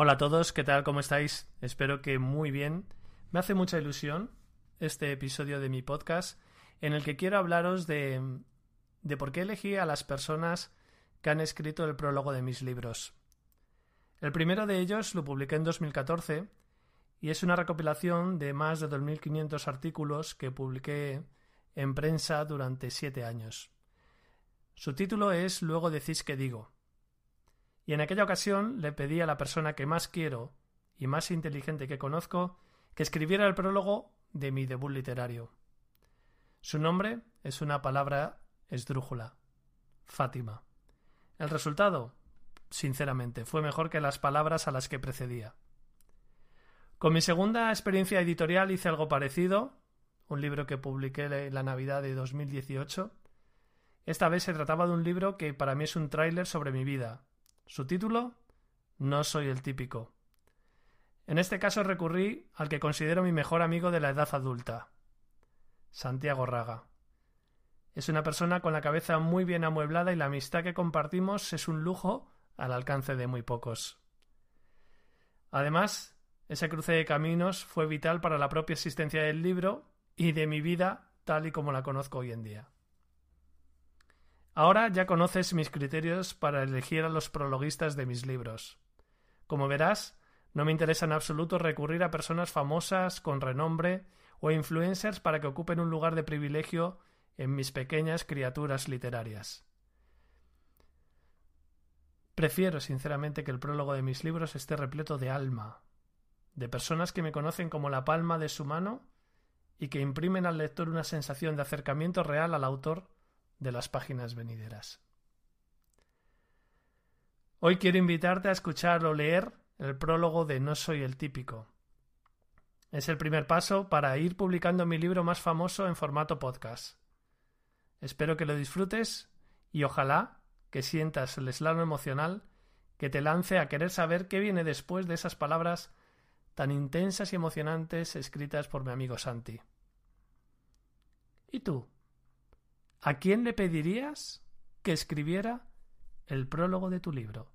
Hola a todos, ¿qué tal? ¿Cómo estáis? Espero que muy bien. Me hace mucha ilusión este episodio de mi podcast en el que quiero hablaros de, de por qué elegí a las personas que han escrito el prólogo de mis libros. El primero de ellos lo publiqué en 2014 y es una recopilación de más de 2.500 artículos que publiqué en prensa durante siete años. Su título es Luego decís que digo y en aquella ocasión le pedí a la persona que más quiero y más inteligente que conozco que escribiera el prólogo de mi debut literario. Su nombre es una palabra esdrújula. Fátima. El resultado, sinceramente, fue mejor que las palabras a las que precedía. Con mi segunda experiencia editorial hice algo parecido, un libro que publiqué en la Navidad de 2018. Esta vez se trataba de un libro que para mí es un tráiler sobre mi vida, su título No soy el típico. En este caso recurrí al que considero mi mejor amigo de la edad adulta, Santiago Raga. Es una persona con la cabeza muy bien amueblada y la amistad que compartimos es un lujo al alcance de muy pocos. Además, ese cruce de caminos fue vital para la propia existencia del libro y de mi vida tal y como la conozco hoy en día. Ahora ya conoces mis criterios para elegir a los prologuistas de mis libros. Como verás, no me interesa en absoluto recurrir a personas famosas, con renombre, o influencers para que ocupen un lugar de privilegio en mis pequeñas criaturas literarias. Prefiero, sinceramente, que el prólogo de mis libros esté repleto de alma, de personas que me conocen como la palma de su mano y que imprimen al lector una sensación de acercamiento real al autor de las páginas venideras. Hoy quiero invitarte a escuchar o leer el prólogo de No soy el típico. Es el primer paso para ir publicando mi libro más famoso en formato podcast. Espero que lo disfrutes y ojalá que sientas el eslano emocional que te lance a querer saber qué viene después de esas palabras tan intensas y emocionantes escritas por mi amigo Santi. ¿Y tú? ¿A quién le pedirías que escribiera el prólogo de tu libro?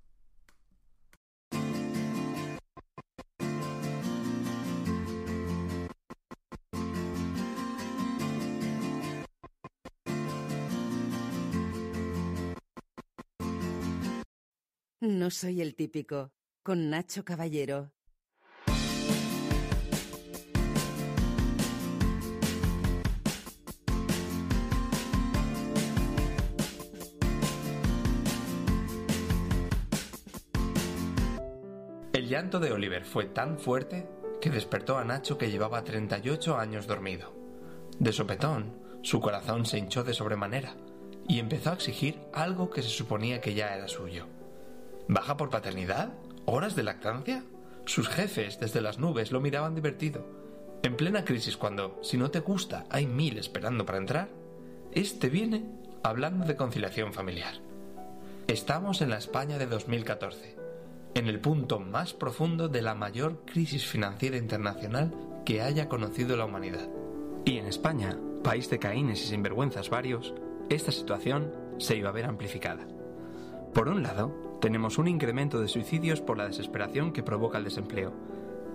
No soy el típico, con Nacho Caballero. El llanto de Oliver fue tan fuerte que despertó a Nacho que llevaba 38 años dormido. De sopetón, su corazón se hinchó de sobremanera y empezó a exigir algo que se suponía que ya era suyo. ¿Baja por paternidad? ¿Horas de lactancia? Sus jefes desde las nubes lo miraban divertido. En plena crisis cuando, si no te gusta, hay mil esperando para entrar, este viene hablando de conciliación familiar. Estamos en la España de 2014 en el punto más profundo de la mayor crisis financiera internacional que haya conocido la humanidad. Y en España, país de caínes y sinvergüenzas varios, esta situación se iba a ver amplificada. Por un lado, tenemos un incremento de suicidios por la desesperación que provoca el desempleo,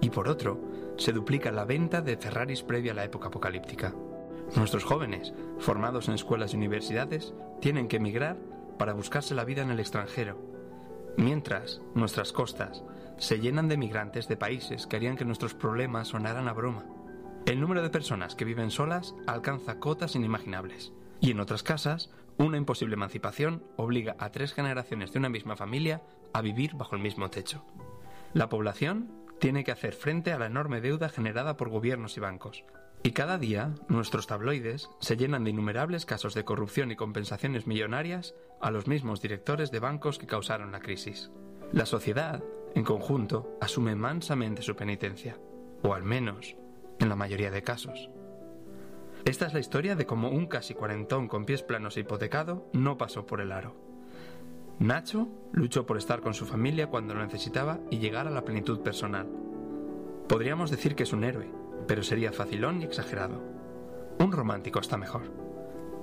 y por otro, se duplica la venta de Ferraris previa a la época apocalíptica. Nuestros jóvenes, formados en escuelas y universidades, tienen que emigrar para buscarse la vida en el extranjero, Mientras, nuestras costas se llenan de migrantes de países que harían que nuestros problemas sonaran a broma. El número de personas que viven solas alcanza cotas inimaginables. Y en otras casas, una imposible emancipación obliga a tres generaciones de una misma familia a vivir bajo el mismo techo. La población tiene que hacer frente a la enorme deuda generada por gobiernos y bancos, y cada día nuestros tabloides se llenan de innumerables casos de corrupción y compensaciones millonarias a los mismos directores de bancos que causaron la crisis. La sociedad, en conjunto, asume mansamente su penitencia, o al menos, en la mayoría de casos. Esta es la historia de cómo un casi cuarentón con pies planos e hipotecado no pasó por el aro. Nacho luchó por estar con su familia cuando lo necesitaba y llegar a la plenitud personal. Podríamos decir que es un héroe, pero sería facilón y exagerado. Un romántico está mejor.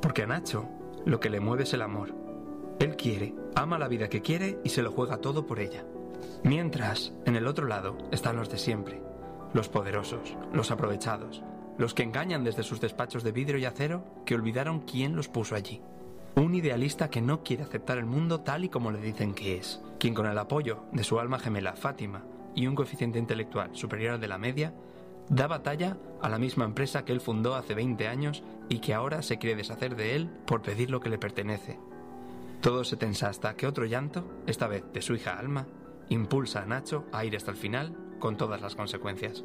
Porque a Nacho lo que le mueve es el amor. Él quiere, ama la vida que quiere y se lo juega todo por ella. Mientras, en el otro lado están los de siempre, los poderosos, los aprovechados, los que engañan desde sus despachos de vidrio y acero que olvidaron quién los puso allí. Un idealista que no quiere aceptar el mundo tal y como le dicen que es, quien con el apoyo de su alma gemela Fátima y un coeficiente intelectual superior al de la media, da batalla a la misma empresa que él fundó hace 20 años y que ahora se quiere deshacer de él por pedir lo que le pertenece. Todo se tensa hasta que otro llanto, esta vez de su hija Alma, impulsa a Nacho a ir hasta el final con todas las consecuencias.